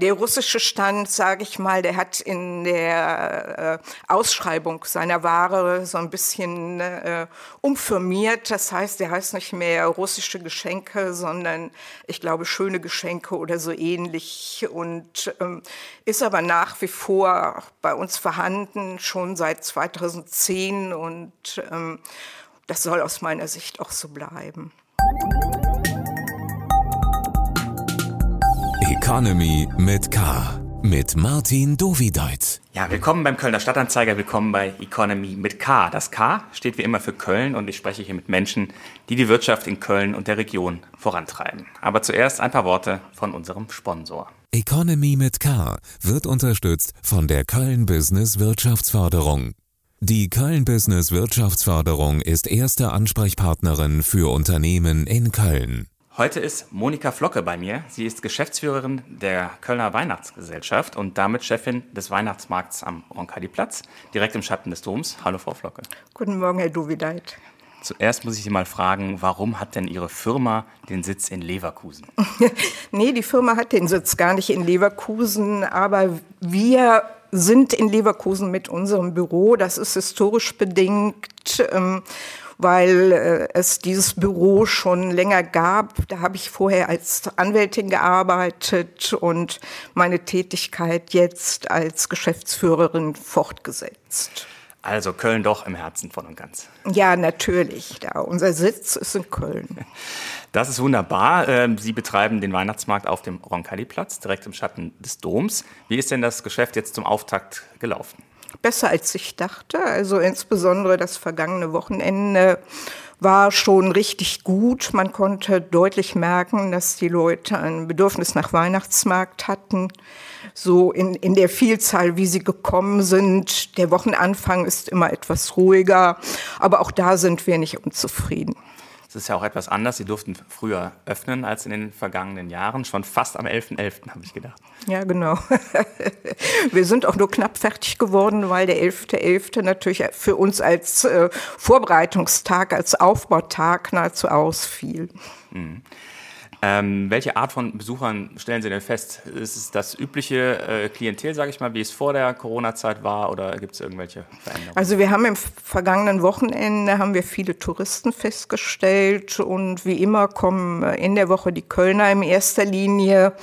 Der russische Stand, sage ich mal, der hat in der äh, Ausschreibung seiner Ware so ein bisschen äh, umfirmiert. Das heißt, der heißt nicht mehr russische Geschenke, sondern ich glaube schöne Geschenke oder so ähnlich und ähm, ist aber nach wie vor bei uns vorhanden, schon seit 2010 und ähm, das soll aus meiner Sicht auch so bleiben. Economy mit K. Mit Martin Dovideit. Ja, willkommen beim Kölner Stadtanzeiger, willkommen bei Economy mit K. Das K steht wie immer für Köln und ich spreche hier mit Menschen, die die Wirtschaft in Köln und der Region vorantreiben. Aber zuerst ein paar Worte von unserem Sponsor. Economy mit K wird unterstützt von der Köln Business Wirtschaftsförderung. Die Köln Business Wirtschaftsförderung ist erste Ansprechpartnerin für Unternehmen in Köln. Heute ist Monika Flocke bei mir. Sie ist Geschäftsführerin der Kölner Weihnachtsgesellschaft und damit Chefin des Weihnachtsmarkts am Roncalli-Platz, direkt im Schatten des Doms. Hallo, Frau Flocke. Guten Morgen, Herr Duvideit. Zuerst muss ich Sie mal fragen, warum hat denn Ihre Firma den Sitz in Leverkusen? nee, die Firma hat den Sitz gar nicht in Leverkusen, aber wir sind in Leverkusen mit unserem Büro. Das ist historisch bedingt. Ähm, weil äh, es dieses Büro schon länger gab. Da habe ich vorher als Anwältin gearbeitet und meine Tätigkeit jetzt als Geschäftsführerin fortgesetzt. Also Köln doch im Herzen von und ganz. Ja, natürlich. Da unser Sitz ist in Köln. Das ist wunderbar. Ähm, Sie betreiben den Weihnachtsmarkt auf dem Roncalli-Platz, direkt im Schatten des Doms. Wie ist denn das Geschäft jetzt zum Auftakt gelaufen? Besser als ich dachte. Also insbesondere das vergangene Wochenende war schon richtig gut. Man konnte deutlich merken, dass die Leute ein Bedürfnis nach Weihnachtsmarkt hatten. So in, in der Vielzahl, wie sie gekommen sind. Der Wochenanfang ist immer etwas ruhiger, aber auch da sind wir nicht unzufrieden. Es ist ja auch etwas anders. Sie durften früher öffnen als in den vergangenen Jahren. Schon fast am 11.11. .11., habe ich gedacht. Ja, genau. Wir sind auch nur knapp fertig geworden, weil der 11.11. .11. natürlich für uns als äh, Vorbereitungstag, als Aufbautag nahezu ausfiel. Mhm. Ähm, welche Art von Besuchern stellen Sie denn fest? Ist es das übliche äh, Klientel, sage ich mal, wie es vor der Corona-Zeit war, oder gibt es irgendwelche Veränderungen? Also wir haben im vergangenen Wochenende haben wir viele Touristen festgestellt und wie immer kommen in der Woche die Kölner in erster Linie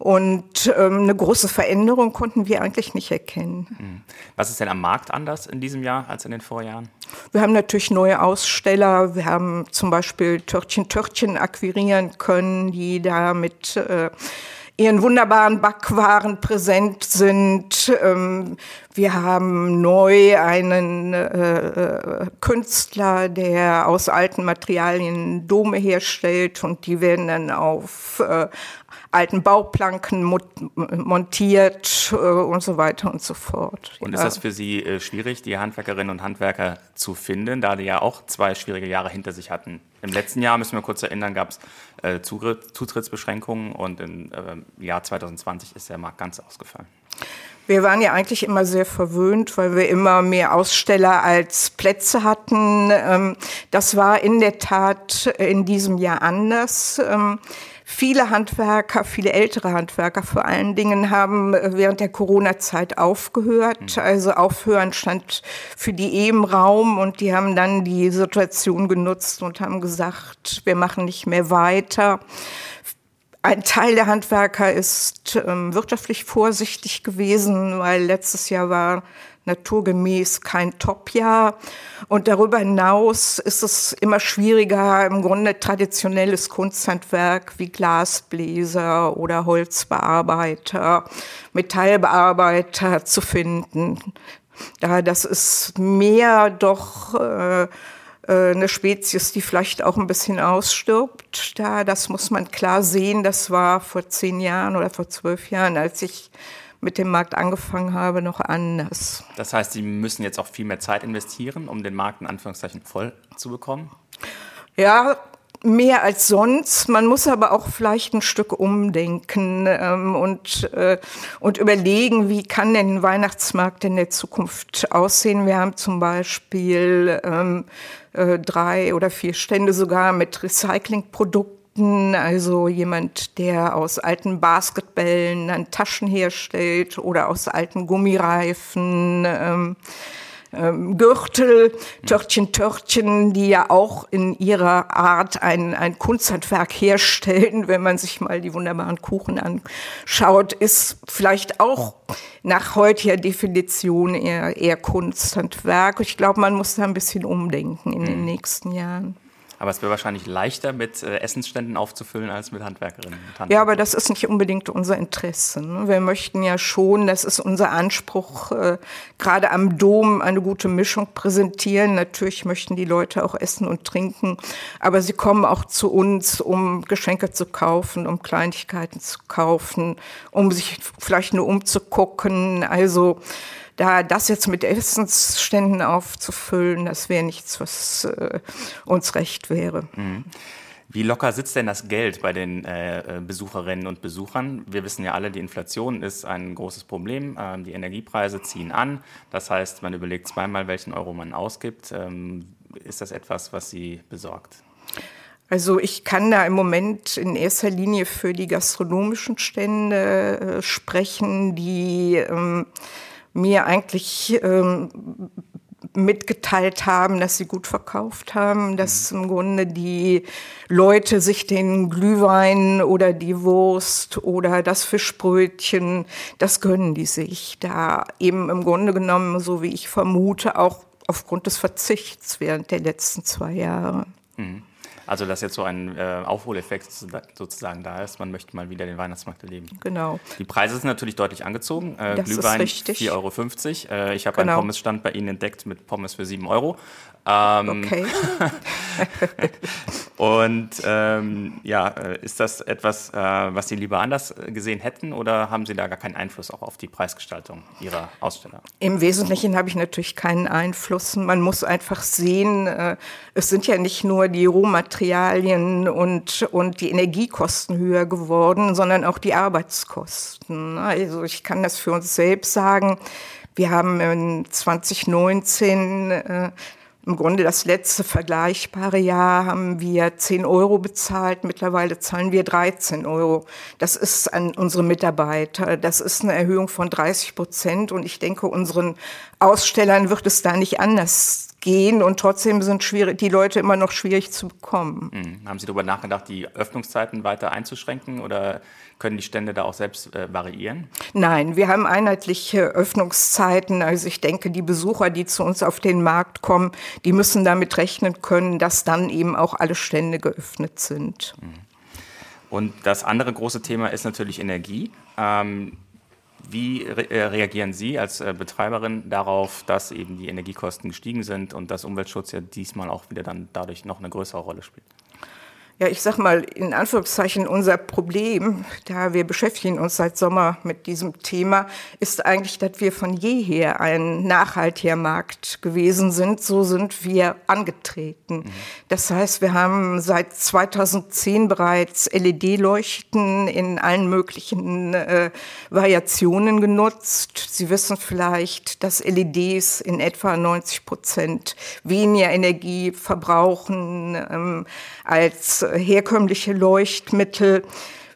und ähm, eine große Veränderung konnten wir eigentlich nicht erkennen. Hm. Was ist denn am Markt anders in diesem Jahr als in den Vorjahren? Wir haben natürlich neue Aussteller. Wir haben zum Beispiel Törtchen Törtchen akquirieren können, die da mit äh, ihren wunderbaren Backwaren präsent sind. Ähm, wir haben neu einen äh, äh, Künstler, der aus alten Materialien Dome herstellt und die werden dann auf äh, alten Bauplanken montiert äh, und so weiter und so fort. Und ist das für Sie äh, schwierig, die Handwerkerinnen und Handwerker zu finden, da die ja auch zwei schwierige Jahre hinter sich hatten? Im letzten Jahr, müssen wir kurz erinnern, gab es äh, Zutrittsbeschränkungen und im äh, Jahr 2020 ist der Markt ganz ausgefallen. Wir waren ja eigentlich immer sehr verwöhnt, weil wir immer mehr Aussteller als Plätze hatten. Ähm, das war in der Tat in diesem Jahr anders. Ähm, Viele Handwerker, viele ältere Handwerker vor allen Dingen haben äh, während der Corona-Zeit aufgehört. Mhm. Also aufhören stand für die eh im Raum und die haben dann die Situation genutzt und haben gesagt, wir machen nicht mehr weiter. Ein Teil der Handwerker ist ähm, wirtschaftlich vorsichtig gewesen, weil letztes Jahr war naturgemäß kein Top-Jahr. Und darüber hinaus ist es immer schwieriger, im Grunde traditionelles Kunsthandwerk wie Glasbläser oder Holzbearbeiter, Metallbearbeiter zu finden. Da das ist mehr doch äh, eine Spezies, die vielleicht auch ein bisschen ausstirbt. Da, das muss man klar sehen. Das war vor zehn Jahren oder vor zwölf Jahren, als ich mit dem Markt angefangen habe, noch anders. Das heißt, Sie müssen jetzt auch viel mehr Zeit investieren, um den Markt in Anführungszeichen voll zu bekommen? Ja, mehr als sonst. Man muss aber auch vielleicht ein Stück umdenken ähm, und, äh, und überlegen, wie kann denn ein Weihnachtsmarkt in der Zukunft aussehen. Wir haben zum Beispiel ähm, äh, drei oder vier Stände sogar mit Recyclingprodukten. Also jemand, der aus alten Basketballen dann Taschen herstellt oder aus alten Gummireifen. Ähm, ähm, Gürtel, Törtchen, Törtchen, die ja auch in ihrer Art ein, ein Kunsthandwerk herstellen, wenn man sich mal die wunderbaren Kuchen anschaut, ist vielleicht auch nach heutiger Definition eher, eher Kunsthandwerk. Ich glaube, man muss da ein bisschen umdenken in den mhm. nächsten Jahren. Aber es wäre wahrscheinlich leichter, mit äh, Essensständen aufzufüllen, als mit Handwerkerinnen und Handwerkern. Ja, aber das ist nicht unbedingt unser Interesse. Ne? Wir möchten ja schon, das ist unser Anspruch, äh, gerade am Dom eine gute Mischung präsentieren. Natürlich möchten die Leute auch essen und trinken, aber sie kommen auch zu uns, um Geschenke zu kaufen, um Kleinigkeiten zu kaufen, um sich vielleicht nur umzugucken. Also da das jetzt mit Essensständen aufzufüllen, das wäre nichts, was äh, uns recht wäre. Mhm. Wie locker sitzt denn das Geld bei den äh, äh, Besucherinnen und Besuchern? Wir wissen ja alle, die Inflation ist ein großes Problem. Ähm, die Energiepreise ziehen an. Das heißt, man überlegt zweimal, welchen Euro man ausgibt. Ähm, ist das etwas, was Sie besorgt? Also ich kann da im Moment in erster Linie für die gastronomischen Stände äh, sprechen, die ähm, mir eigentlich ähm, mitgeteilt haben, dass sie gut verkauft haben, dass mhm. im Grunde die Leute sich den Glühwein oder die Wurst oder das Fischbrötchen, das gönnen die sich da eben im Grunde genommen, so wie ich vermute, auch aufgrund des Verzichts während der letzten zwei Jahre. Mhm. Also dass jetzt so ein äh, Aufholeffekt sozusagen da ist. Man möchte mal wieder den Weihnachtsmarkt erleben. Genau. Die Preise sind natürlich deutlich angezogen. Äh, das Glühwein 4,50 Euro. Äh, ich habe genau. einen Pommesstand bei Ihnen entdeckt mit Pommes für 7 Euro. Ähm, okay. und ähm, ja, äh, ist das etwas, äh, was Sie lieber anders gesehen hätten oder haben Sie da gar keinen Einfluss auch auf die Preisgestaltung Ihrer Aussteller? Im Wesentlichen habe ich natürlich keinen Einfluss. Man muss einfach sehen, äh, es sind ja nicht nur die Rohmaterialien und, und die Energiekosten höher geworden, sondern auch die Arbeitskosten. Also ich kann das für uns selbst sagen. Wir haben in 2019 äh, im Grunde das letzte vergleichbare Jahr haben wir 10 Euro bezahlt. Mittlerweile zahlen wir 13 Euro. Das ist an unsere Mitarbeiter. Das ist eine Erhöhung von 30 Prozent. Und ich denke, unseren Ausstellern wird es da nicht anders gehen und trotzdem sind schwierig, die Leute immer noch schwierig zu bekommen. Mhm. Haben Sie darüber nachgedacht, die Öffnungszeiten weiter einzuschränken oder können die Stände da auch selbst äh, variieren? Nein, wir haben einheitliche Öffnungszeiten. Also ich denke, die Besucher, die zu uns auf den Markt kommen, die müssen damit rechnen können, dass dann eben auch alle Stände geöffnet sind. Mhm. Und das andere große Thema ist natürlich Energie. Ähm, wie re äh, reagieren Sie als äh, Betreiberin darauf, dass eben die Energiekosten gestiegen sind und dass Umweltschutz ja diesmal auch wieder dann dadurch noch eine größere Rolle spielt? Ja, ich sag mal, in Anführungszeichen unser Problem, da wir beschäftigen uns seit Sommer mit diesem Thema, ist eigentlich, dass wir von jeher ein nachhaltiger Markt gewesen sind. So sind wir angetreten. Mhm. Das heißt, wir haben seit 2010 bereits LED-Leuchten in allen möglichen äh, Variationen genutzt. Sie wissen vielleicht, dass LEDs in etwa 90 Prozent weniger Energie verbrauchen ähm, als herkömmliche Leuchtmittel.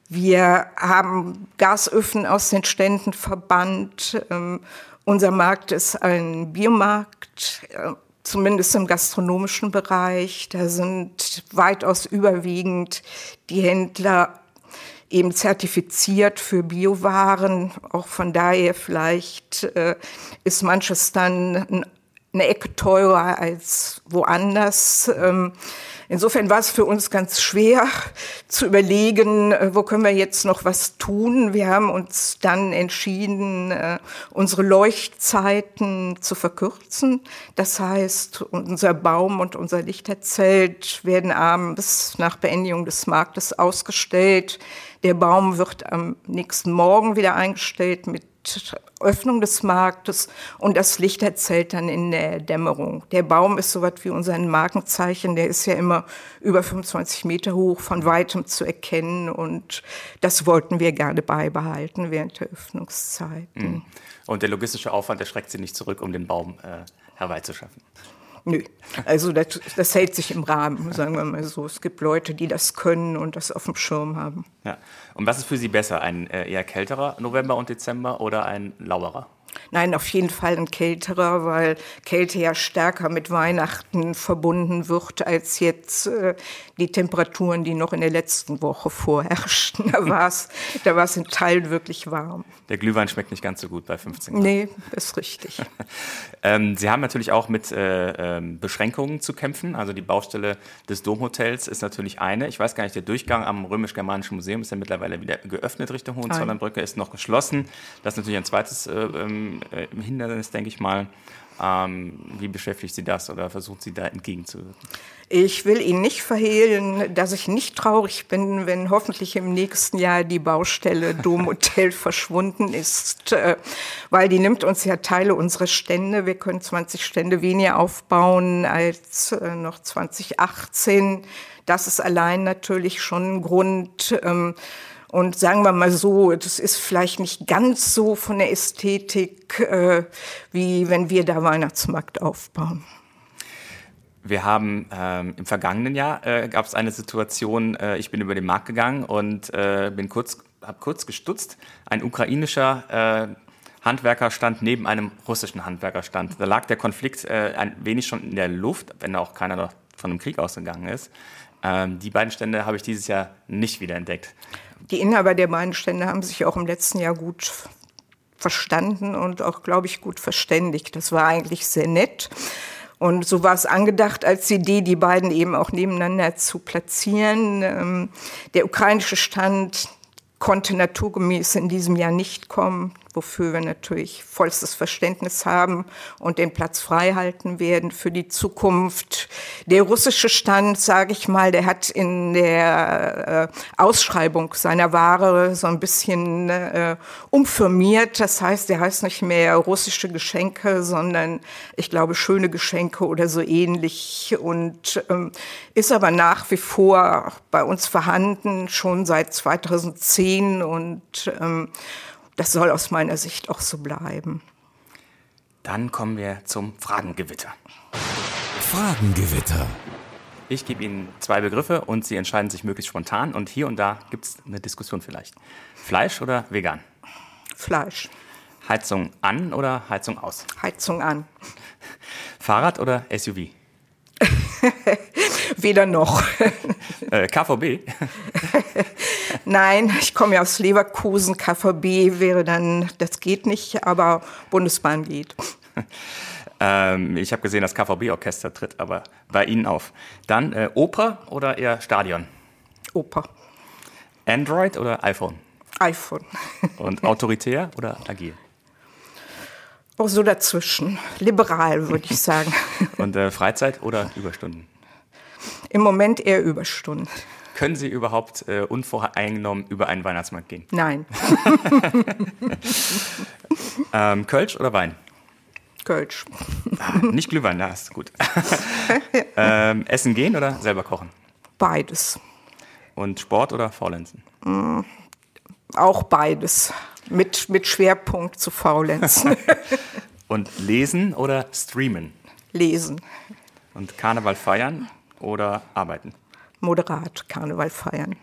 Wir haben Gasöfen aus den Ständen verbannt. Ähm, unser Markt ist ein Biomarkt, äh, zumindest im gastronomischen Bereich. Da sind weitaus überwiegend die Händler eben zertifiziert für Biowaren. Auch von daher vielleicht äh, ist manches dann eine Ecke teurer als woanders. Ähm, Insofern war es für uns ganz schwer zu überlegen, äh, wo können wir jetzt noch was tun. Wir haben uns dann entschieden, äh, unsere Leuchtzeiten zu verkürzen. Das heißt, unser Baum und unser Lichterzelt werden abends nach Beendigung des Marktes ausgestellt. Der Baum wird am nächsten Morgen wieder eingestellt mit Öffnung des Marktes und das Licht erzählt dann in der Dämmerung. Der Baum ist so was wie unser Markenzeichen, der ist ja immer über 25 Meter hoch, von weitem zu erkennen und das wollten wir gerne beibehalten während der Öffnungszeiten. Mhm. Und der logistische Aufwand erschreckt Sie nicht zurück, um den Baum äh, herbeizuschaffen? Nö, also das, das, hält sich im Rahmen, sagen wir mal so. Es gibt Leute, die das können und das auf dem Schirm haben. Ja. Und was ist für Sie besser, ein äh, eher kälterer November und Dezember oder ein lauerer? Nein, auf jeden Fall ein kälterer, weil Kälte ja stärker mit Weihnachten verbunden wird als jetzt äh, die Temperaturen, die noch in der letzten Woche vorherrschten. Da war es da war's in Teilen wirklich warm. Der Glühwein schmeckt nicht ganz so gut bei 15 Grad. Nee, ist richtig. ähm, Sie haben natürlich auch mit äh, äh, Beschränkungen zu kämpfen. Also die Baustelle des Domhotels ist natürlich eine. Ich weiß gar nicht, der Durchgang am Römisch-Germanischen Museum ist ja mittlerweile wieder geöffnet Richtung Hohenzollernbrücke, ist noch geschlossen. Das ist natürlich ein zweites äh, ähm, äh, Hindernis, denke ich mal. Ähm, wie beschäftigt Sie das oder versucht Sie da entgegenzuwirken? Ich will Ihnen nicht verhehlen, dass ich nicht traurig bin, wenn hoffentlich im nächsten Jahr die Baustelle Domhotel verschwunden ist, äh, weil die nimmt uns ja Teile unserer Stände. Wir können 20 Stände weniger aufbauen als äh, noch 2018. Das ist allein natürlich schon ein Grund. Ähm, und sagen wir mal so, das ist vielleicht nicht ganz so von der Ästhetik, äh, wie wenn wir da Weihnachtsmarkt aufbauen. Wir haben ähm, im vergangenen Jahr äh, gab es eine Situation, äh, ich bin über den Markt gegangen und äh, bin kurz, habe kurz gestutzt. Ein ukrainischer äh, Handwerker stand neben einem russischen Handwerkerstand. Da lag der Konflikt äh, ein wenig schon in der Luft, wenn auch keiner noch von einem Krieg ausgegangen ist. Ähm, die beiden Stände habe ich dieses Jahr nicht wiederentdeckt. Die Inhaber der beiden Stände haben sich auch im letzten Jahr gut verstanden und auch, glaube ich, gut verständigt. Das war eigentlich sehr nett. Und so war es angedacht als Idee, die beiden eben auch nebeneinander zu platzieren. Ähm, der ukrainische Stand konnte naturgemäß in diesem Jahr nicht kommen wofür wir natürlich vollstes Verständnis haben und den Platz frei halten werden für die Zukunft. Der russische Stand, sage ich mal, der hat in der äh, Ausschreibung seiner Ware so ein bisschen äh, umfirmiert. Das heißt, der heißt nicht mehr russische Geschenke, sondern ich glaube schöne Geschenke oder so ähnlich und ähm, ist aber nach wie vor bei uns vorhanden, schon seit 2010 und ähm, das soll aus meiner Sicht auch so bleiben. Dann kommen wir zum Fragengewitter. Fragengewitter. Ich gebe Ihnen zwei Begriffe und Sie entscheiden sich möglichst spontan. Und hier und da gibt es eine Diskussion vielleicht. Fleisch oder vegan? Fleisch. Heizung an oder Heizung aus? Heizung an. Fahrrad oder SUV? Weder noch. Äh, KVB? Nein, ich komme ja aus Leverkusen. KVB wäre dann, das geht nicht, aber Bundesbahn geht. ähm, ich habe gesehen, das KVB-Orchester tritt aber bei Ihnen auf. Dann äh, Oper oder eher Stadion? Oper. Android oder iPhone? iPhone. Und autoritär oder agil? Auch so dazwischen. Liberal, würde ich sagen. Und äh, Freizeit oder Überstunden? Im Moment eher Überstunden. Können Sie überhaupt äh, unvoreingenommen über einen Weihnachtsmarkt gehen? Nein. ähm, Kölsch oder Wein? Kölsch. Ah, nicht Glühwein, da ist gut. ähm, essen gehen oder selber kochen? Beides. Und Sport oder Faulenzen? Mm, auch beides. Mit, mit Schwerpunkt zu Faulenzen. Und lesen oder streamen? Lesen. Und Karneval feiern oder arbeiten? moderat Karneval feiern.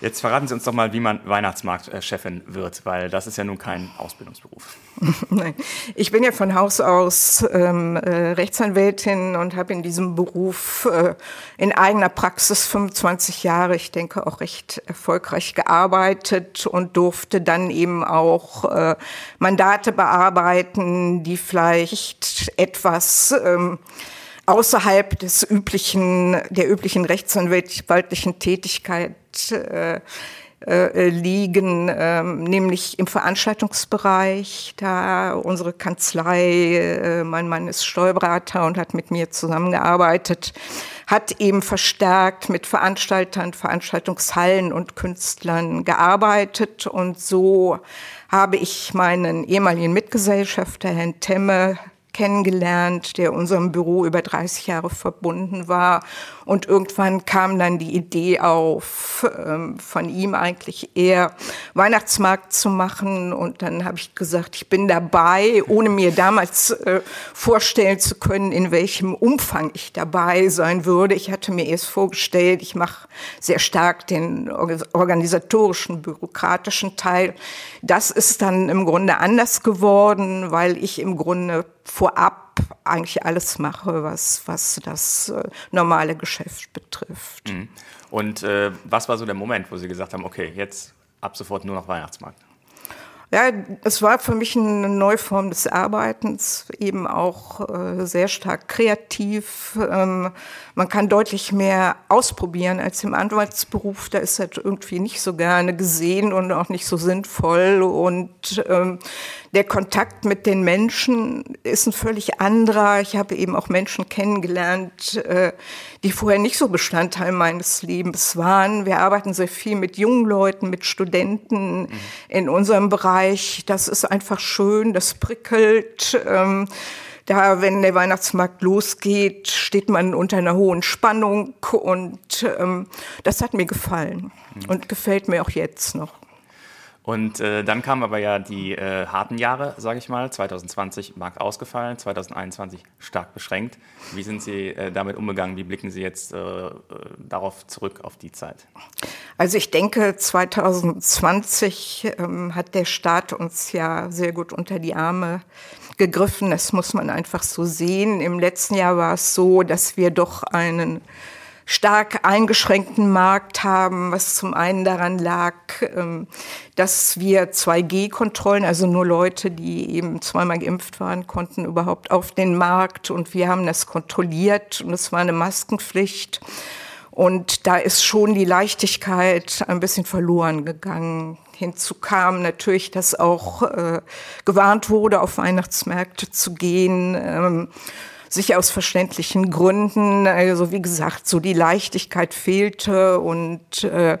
Jetzt verraten Sie uns doch mal, wie man Weihnachtsmarktchefin wird, weil das ist ja nun kein Ausbildungsberuf. Nein, ich bin ja von Haus aus ähm, äh, Rechtsanwältin und habe in diesem Beruf äh, in eigener Praxis 25 Jahre, ich denke auch recht erfolgreich gearbeitet und durfte dann eben auch äh, Mandate bearbeiten, die vielleicht etwas ähm, außerhalb des üblichen, der üblichen rechtsanwaltlichen Tätigkeit äh, äh, liegen, ähm, nämlich im Veranstaltungsbereich. Da unsere Kanzlei, äh, mein Mann ist Steuerberater und hat mit mir zusammengearbeitet, hat eben verstärkt mit Veranstaltern, Veranstaltungshallen und Künstlern gearbeitet und so habe ich meinen ehemaligen Mitgesellschafter, Herrn Temme, kennengelernt, der unserem Büro über 30 Jahre verbunden war. Und irgendwann kam dann die Idee auf, ähm, von ihm eigentlich eher Weihnachtsmarkt zu machen. Und dann habe ich gesagt, ich bin dabei, ohne mir damals äh, vorstellen zu können, in welchem Umfang ich dabei sein würde. Ich hatte mir erst vorgestellt, ich mache sehr stark den organisatorischen, bürokratischen Teil. Das ist dann im Grunde anders geworden, weil ich im Grunde vorab eigentlich alles mache, was, was das äh, normale Geschäft betrifft. Mhm. Und äh, was war so der Moment, wo Sie gesagt haben, okay, jetzt ab sofort nur noch Weihnachtsmarkt? Ja, es war für mich eine neue Form des Arbeitens, eben auch äh, sehr stark kreativ. Ähm, man kann deutlich mehr ausprobieren als im Anwaltsberuf. Da ist das irgendwie nicht so gerne gesehen und auch nicht so sinnvoll. Und ähm, der Kontakt mit den Menschen ist ein völlig anderer. Ich habe eben auch Menschen kennengelernt, äh, die vorher nicht so Bestandteil meines Lebens waren. Wir arbeiten sehr viel mit jungen Leuten, mit Studenten mhm. in unserem Bereich. Das ist einfach schön, das prickelt. Ähm, da, wenn der Weihnachtsmarkt losgeht, steht man unter einer hohen Spannung und ähm, das hat mir gefallen und gefällt mir auch jetzt noch. Und äh, dann kamen aber ja die äh, harten Jahre, sage ich mal. 2020 Markt ausgefallen, 2021 stark beschränkt. Wie sind Sie äh, damit umgegangen? Wie blicken Sie jetzt äh, äh, darauf zurück, auf die Zeit? Also ich denke, 2020 ähm, hat der Staat uns ja sehr gut unter die Arme gegriffen. Das muss man einfach so sehen. Im letzten Jahr war es so, dass wir doch einen stark eingeschränkten Markt haben, was zum einen daran lag, ähm, dass wir 2G-Kontrollen, also nur Leute, die eben zweimal geimpft waren, konnten überhaupt auf den Markt und wir haben das kontrolliert und es war eine Maskenpflicht. Und da ist schon die Leichtigkeit ein bisschen verloren gegangen. Hinzu kam natürlich, dass auch äh, gewarnt wurde, auf Weihnachtsmärkte zu gehen. Ähm, sicher aus verständlichen Gründen. Also wie gesagt, so die Leichtigkeit fehlte und äh,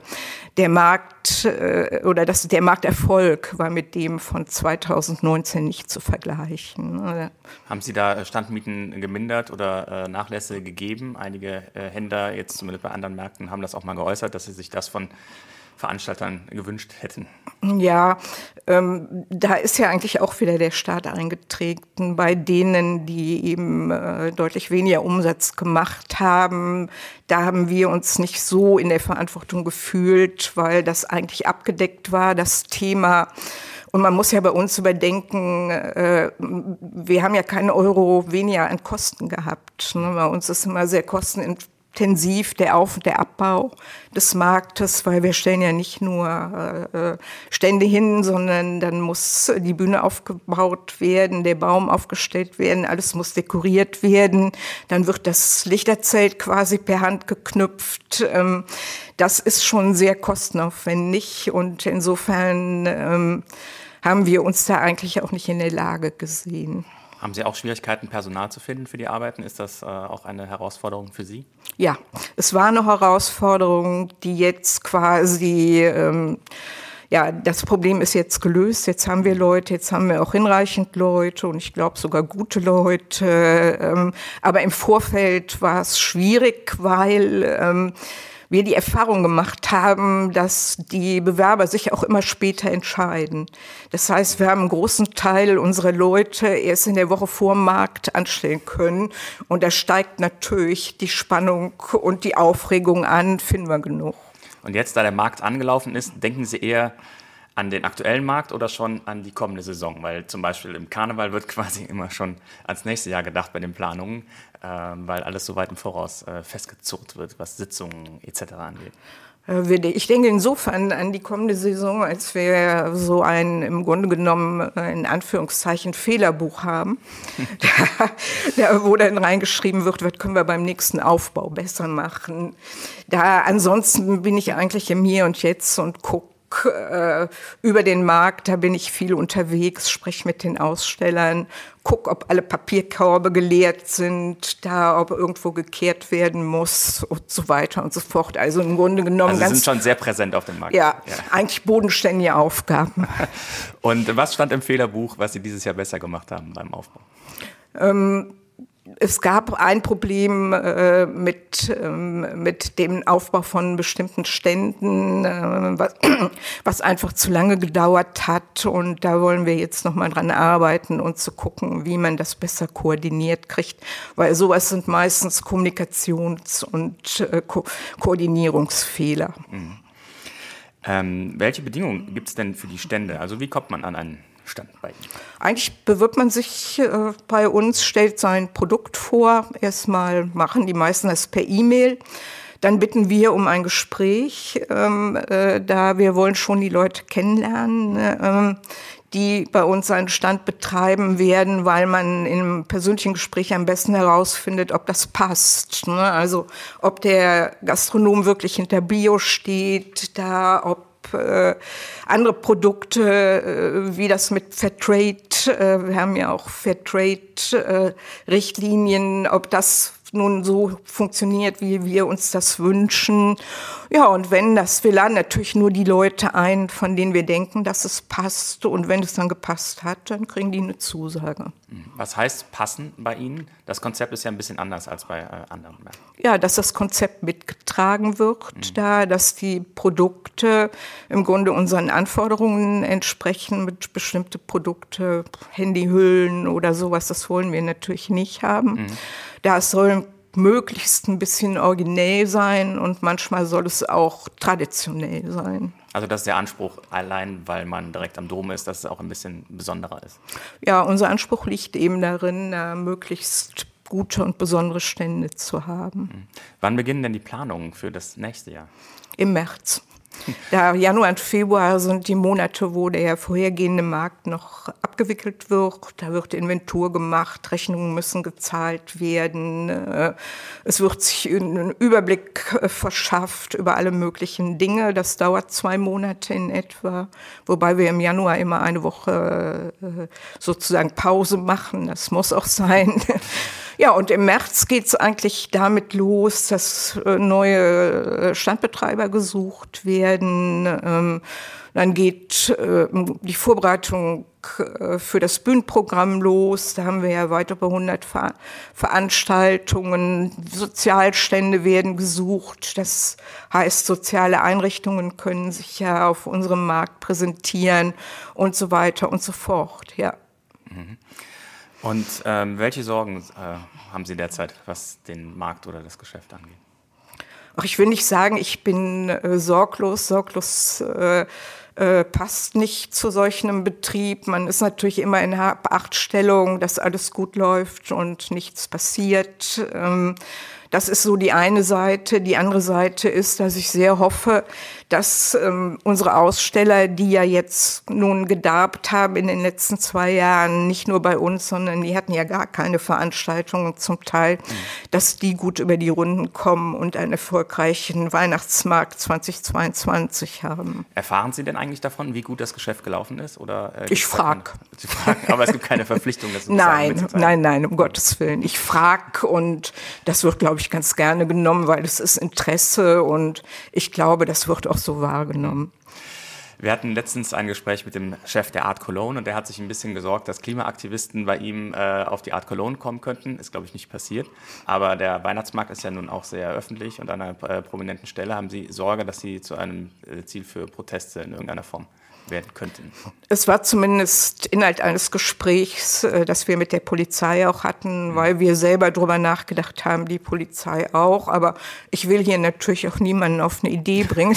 der Markt äh, oder das, der Markterfolg war mit dem von 2019 nicht zu vergleichen. Haben Sie da Standmieten gemindert oder äh, Nachlässe gegeben? Einige äh, Händler, jetzt zumindest bei anderen Märkten, haben das auch mal geäußert, dass sie sich das von Veranstaltern gewünscht hätten? Ja, ähm, da ist ja eigentlich auch wieder der Staat eingetreten bei denen, die eben äh, deutlich weniger Umsatz gemacht haben. Da haben wir uns nicht so in der Verantwortung gefühlt, weil das eigentlich abgedeckt war, das Thema. Und man muss ja bei uns überdenken, äh, wir haben ja keinen Euro weniger an Kosten gehabt. Ne? Bei uns ist immer sehr kostenintensiv intensiv der Auf- und der Abbau des Marktes, weil wir stellen ja nicht nur äh, Stände hin, sondern dann muss die Bühne aufgebaut werden, der Baum aufgestellt werden, alles muss dekoriert werden, dann wird das Lichterzelt quasi per Hand geknüpft. Ähm, das ist schon sehr kostenaufwendig und insofern ähm, haben wir uns da eigentlich auch nicht in der Lage gesehen. Haben Sie auch Schwierigkeiten, Personal zu finden für die Arbeiten? Ist das äh, auch eine Herausforderung für Sie? Ja, es war eine Herausforderung, die jetzt quasi, ähm, ja, das Problem ist jetzt gelöst. Jetzt haben wir Leute, jetzt haben wir auch hinreichend Leute und ich glaube sogar gute Leute. Ähm, aber im Vorfeld war es schwierig, weil ähm, wir die Erfahrung gemacht haben, dass die Bewerber sich auch immer später entscheiden. Das heißt, wir haben einen großen Teil unserer Leute erst in der Woche vor Markt anstellen können. Und da steigt natürlich die Spannung und die Aufregung an, finden wir genug. Und jetzt, da der Markt angelaufen ist, denken Sie eher an den aktuellen Markt oder schon an die kommende Saison? Weil zum Beispiel im Karneval wird quasi immer schon ans nächste Jahr gedacht bei den Planungen, äh, weil alles so weit im Voraus äh, festgezurrt wird, was Sitzungen etc. angeht. Äh, ich denke insofern an die kommende Saison, als wir so ein im Grunde genommen äh, in Anführungszeichen Fehlerbuch haben, da, da, wo dann reingeschrieben wird, was können wir beim nächsten Aufbau besser machen. Da ansonsten bin ich eigentlich im Hier und Jetzt und gucke äh, über den Markt, da bin ich viel unterwegs, spreche mit den Ausstellern, guck, ob alle Papierkörbe geleert sind, da ob irgendwo gekehrt werden muss und so weiter und so fort. Also im Grunde genommen also Sie sind schon sehr präsent auf dem Markt. Ja, ja. eigentlich bodenständige Aufgaben. und was stand im Fehlerbuch, was Sie dieses Jahr besser gemacht haben beim Aufbau? Ähm, es gab ein Problem äh, mit, ähm, mit dem Aufbau von bestimmten Ständen, äh, was, was, einfach zu lange gedauert hat. Und da wollen wir jetzt nochmal dran arbeiten und zu gucken, wie man das besser koordiniert kriegt. Weil sowas sind meistens Kommunikations- und äh, Ko Koordinierungsfehler. Mhm. Ähm, welche Bedingungen gibt es denn für die Stände? Also wie kommt man an einen Stand? Eigentlich bewirbt man sich äh, bei uns, stellt sein Produkt vor. Erstmal machen die meisten das per E-Mail. Dann bitten wir um ein Gespräch, ähm, äh, da wir wollen schon die Leute kennenlernen, äh, die bei uns einen Stand betreiben werden, weil man im persönlichen Gespräch am besten herausfindet, ob das passt. Ne? Also ob der Gastronom wirklich hinter Bio steht, da ob äh, andere Produkte, äh, wie das mit Fairtrade, äh, wir haben ja auch Fairtrade-Richtlinien, ob das nun so funktioniert, wie wir uns das wünschen. Ja, und wenn das, wir laden natürlich nur die Leute ein, von denen wir denken, dass es passt. Und wenn es dann gepasst hat, dann kriegen die eine Zusage. Was heißt passen bei Ihnen? Das Konzept ist ja ein bisschen anders als bei äh, anderen Märkten. Ja, dass das Konzept mitgetragen wird, mhm. da, dass die Produkte im Grunde unseren Anforderungen entsprechen mit bestimmte Produkte, Handyhüllen oder sowas, das wollen wir natürlich nicht haben. Mhm. Da soll möglichst ein bisschen originell sein und manchmal soll es auch traditionell sein. Also das ist der Anspruch, allein weil man direkt am Dom ist, dass es auch ein bisschen besonderer ist. Ja, unser Anspruch liegt eben darin, äh, möglichst gute und besondere Stände zu haben. Mhm. Wann beginnen denn die Planungen für das nächste Jahr? Im März. Da Januar und Februar sind die Monate, wo der vorhergehende Markt noch abgewickelt wird. Da wird Inventur gemacht, Rechnungen müssen gezahlt werden. Äh, es wird sich ein Überblick äh, verschafft über alle möglichen Dinge. Das dauert zwei Monate in etwa, wobei wir im Januar immer eine Woche äh, sozusagen Pause machen. Das muss auch sein. Ja, und im März geht es eigentlich damit los, dass äh, neue äh, Standbetreiber gesucht werden. Ähm, dann geht äh, die Vorbereitung für das Bühnenprogramm los. Da haben wir ja weiter bei 100 Veranstaltungen. Sozialstände werden gesucht. Das heißt, soziale Einrichtungen können sich ja auf unserem Markt präsentieren und so weiter und so fort. Ja. Mhm. Und ähm, welche Sorgen äh, haben Sie derzeit, was den Markt oder das Geschäft angeht? Ach, ich will nicht sagen, ich bin äh, sorglos. Sorglos äh, äh, passt nicht zu solch einem Betrieb. Man ist natürlich immer in Achtstellung, dass alles gut läuft und nichts passiert. Ähm, das ist so die eine Seite. Die andere Seite ist, dass ich sehr hoffe, dass ähm, unsere Aussteller, die ja jetzt nun gedarbt haben in den letzten zwei Jahren, nicht nur bei uns, sondern die hatten ja gar keine Veranstaltungen zum Teil, mhm. dass die gut über die Runden kommen und einen erfolgreichen Weihnachtsmarkt 2022 haben. Erfahren Sie denn eigentlich davon, wie gut das Geschäft gelaufen ist? Oder, äh, ich frage. Aber es gibt keine Verpflichtung, das Nein, nein, nein, um Gottes Willen. Ich frage und das wird, glaube ich, ganz gerne genommen, weil es ist Interesse und ich glaube, das wird auch so wahrgenommen. Wir hatten letztens ein Gespräch mit dem Chef der Art Cologne und der hat sich ein bisschen gesorgt, dass Klimaaktivisten bei ihm äh, auf die Art Cologne kommen könnten. Ist, glaube ich, nicht passiert. Aber der Weihnachtsmarkt ist ja nun auch sehr öffentlich und an einer äh, prominenten Stelle haben Sie Sorge, dass Sie zu einem äh, Ziel für Proteste in irgendeiner Form werden könnten. Es war zumindest Inhalt eines Gesprächs, äh, das wir mit der Polizei auch hatten, mhm. weil wir selber darüber nachgedacht haben, die Polizei auch. Aber ich will hier natürlich auch niemanden auf eine Idee bringen.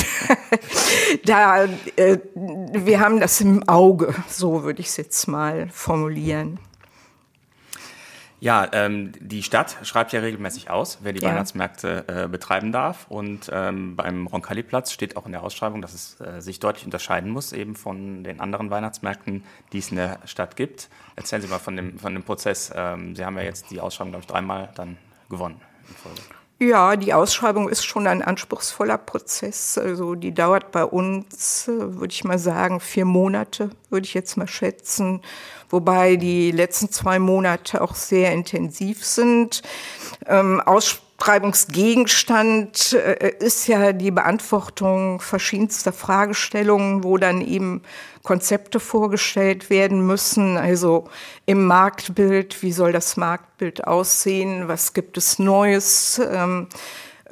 da, äh, wir haben das im Auge, so würde ich es jetzt mal formulieren. Ja, ähm, die Stadt schreibt ja regelmäßig aus, wer die ja. Weihnachtsmärkte äh, betreiben darf. Und ähm, beim Roncalli-Platz steht auch in der Ausschreibung, dass es äh, sich deutlich unterscheiden muss, eben von den anderen Weihnachtsmärkten, die es in der Stadt gibt. Erzählen Sie mal von dem, von dem Prozess. Ähm, Sie haben ja jetzt die Ausschreibung, glaube ich, dreimal dann gewonnen in Folge. Ja, die Ausschreibung ist schon ein anspruchsvoller Prozess. Also die dauert bei uns, äh, würde ich mal sagen, vier Monate, würde ich jetzt mal schätzen. Wobei die letzten zwei Monate auch sehr intensiv sind. Ähm, Aus Ausschreibungsgegenstand äh, ist ja die Beantwortung verschiedenster Fragestellungen, wo dann eben Konzepte vorgestellt werden müssen. Also im Marktbild, wie soll das Marktbild aussehen? Was gibt es Neues?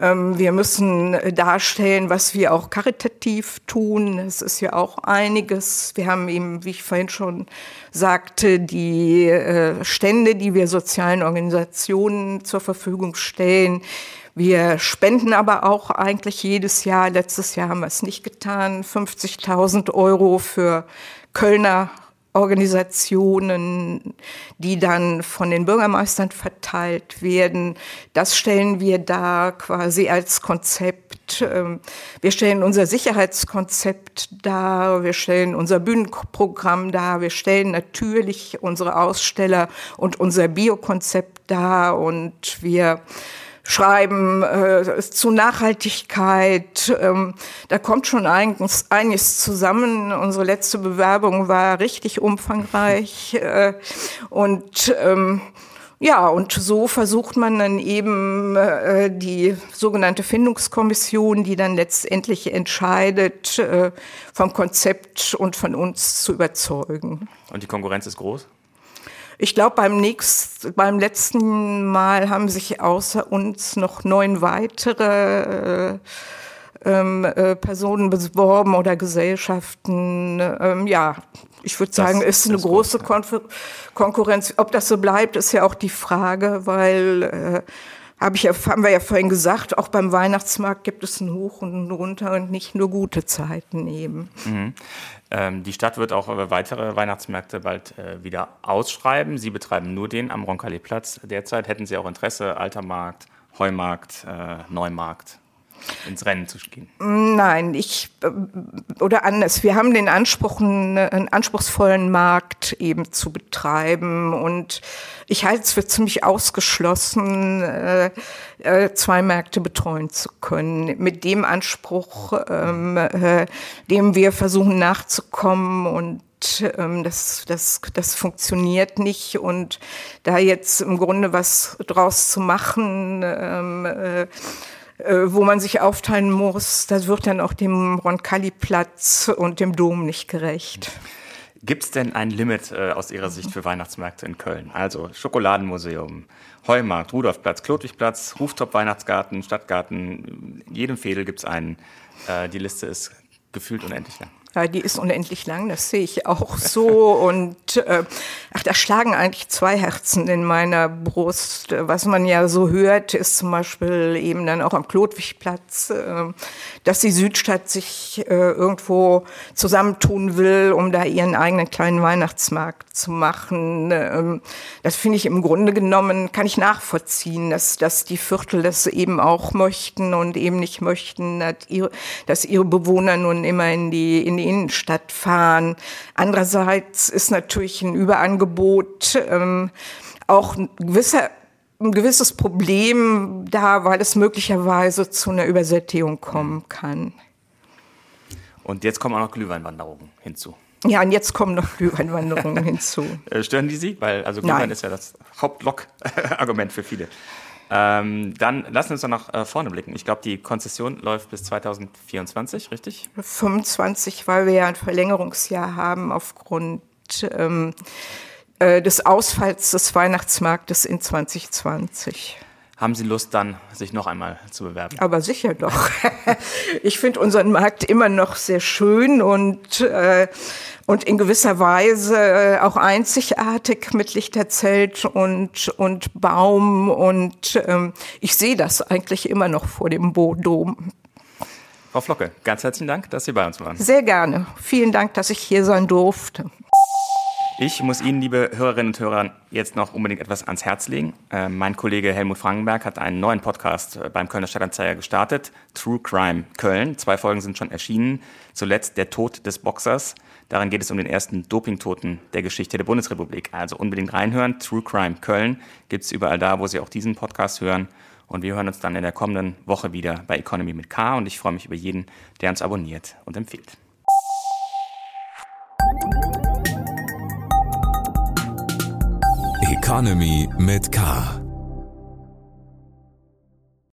Ähm, wir müssen darstellen, was wir auch karitativ tun. Es ist ja auch einiges. Wir haben eben, wie ich vorhin schon sagte, die äh, Stände, die wir sozialen Organisationen zur Verfügung stellen. Wir spenden aber auch eigentlich jedes Jahr, letztes Jahr haben wir es nicht getan, 50.000 Euro für Kölner Organisationen, die dann von den Bürgermeistern verteilt werden. Das stellen wir da quasi als Konzept. Ähm, wir stellen unser Sicherheitskonzept dar, wir stellen unser Bühnenprogramm dar, wir stellen natürlich unsere Aussteller und unser Biokonzept dar und wir schreiben äh, zu Nachhaltigkeit. Ähm, da kommt schon einiges, einiges zusammen. Unsere letzte Bewerbung war richtig umfangreich äh, und ähm, ja, und so versucht man dann eben äh, die sogenannte Findungskommission, die dann letztendlich entscheidet, äh, vom Konzept und von uns zu überzeugen. Und die Konkurrenz ist groß? Ich glaube, beim nächsten, beim letzten Mal haben sich außer uns noch neun weitere äh, ähm, äh, Personen beworben oder Gesellschaften. Ähm, ja, ich würde sagen, ist eine große Kon Konkurrenz. Ob das so bleibt, ist ja auch die Frage, weil äh, hab ich haben wir ja vorhin gesagt, auch beim Weihnachtsmarkt gibt es ein Hoch und ein Runter und nicht nur gute Zeiten eben. Mhm. Ähm, die Stadt wird auch weitere Weihnachtsmärkte bald äh, wieder ausschreiben. Sie betreiben nur den am Roncalli-Platz derzeit. Hätten Sie auch Interesse, Alter Markt, Heumarkt, äh, Neumarkt? Ins Rennen zu gehen? Nein, ich äh, oder anders. Wir haben den Anspruch, einen, einen anspruchsvollen Markt eben zu betreiben und ich halte es für ziemlich ausgeschlossen, äh, äh, zwei Märkte betreuen zu können. Mit dem Anspruch, ähm, äh, dem wir versuchen nachzukommen und ähm, das, das, das funktioniert nicht. Und da jetzt im Grunde was draus zu machen, ähm, äh, äh, wo man sich aufteilen muss, das wird dann auch dem Roncalli-Platz und dem Dom nicht gerecht. Gibt es denn ein Limit äh, aus Ihrer Sicht für Weihnachtsmärkte in Köln? Also Schokoladenmuseum, Heumarkt, Rudolfplatz, Klotwigplatz, Rooftop-Weihnachtsgarten, Stadtgarten, jedem Fädel gibt es einen. Äh, die Liste ist gefühlt unendlich lang. Ja, die ist unendlich lang, das sehe ich auch so. Und äh, ach, da schlagen eigentlich zwei Herzen in meiner Brust. Was man ja so hört, ist zum Beispiel eben dann auch am Klotwigplatz, äh, dass die Südstadt sich äh, irgendwo zusammentun will, um da ihren eigenen kleinen Weihnachtsmarkt zu machen. Ähm, das finde ich im Grunde genommen, kann ich nachvollziehen, dass, dass die Viertel das eben auch möchten und eben nicht möchten, dass ihre, dass ihre Bewohner nun immer in die, in die Innenstadt fahren. Andererseits ist natürlich ein Überangebot ähm, auch ein gewisser ein gewisses Problem da, weil es möglicherweise zu einer Übersättigung kommen kann. Und jetzt kommen auch noch Glühweinwanderungen hinzu. Ja, und jetzt kommen noch Glühweinwanderungen hinzu. Äh, stören die Sie? Weil also Glühwein Nein. ist ja das Hauptlock-Argument für viele. Ähm, dann lassen wir uns doch nach äh, vorne blicken. Ich glaube, die Konzession läuft bis 2024, richtig? 25, weil wir ja ein Verlängerungsjahr haben aufgrund ähm, äh, des Ausfalls des Weihnachtsmarktes in 2020. Haben Sie Lust dann, sich noch einmal zu bewerben? Aber sicher doch. ich finde unseren Markt immer noch sehr schön und, äh, und in gewisser Weise äh, auch einzigartig mit Lichterzelt und, und Baum. Und ähm, ich sehe das eigentlich immer noch vor dem Bodom. Frau Flocke, ganz herzlichen Dank, dass Sie bei uns waren. Sehr gerne. Vielen Dank, dass ich hier sein durfte. Ich muss Ihnen, liebe Hörerinnen und Hörer, jetzt noch unbedingt etwas ans Herz legen. Äh, mein Kollege Helmut Frankenberg hat einen neuen Podcast äh, beim Kölner Stadtanzeiger gestartet, True Crime Köln. Zwei Folgen sind schon erschienen. Zuletzt Der Tod des Boxers. Darin geht es um den ersten Dopingtoten der Geschichte der Bundesrepublik. Also unbedingt reinhören. True Crime Köln gibt es überall da, wo Sie auch diesen Podcast hören. Und wir hören uns dann in der kommenden Woche wieder bei Economy mit K. Und ich freue mich über jeden, der uns abonniert und empfiehlt. Economy mit K.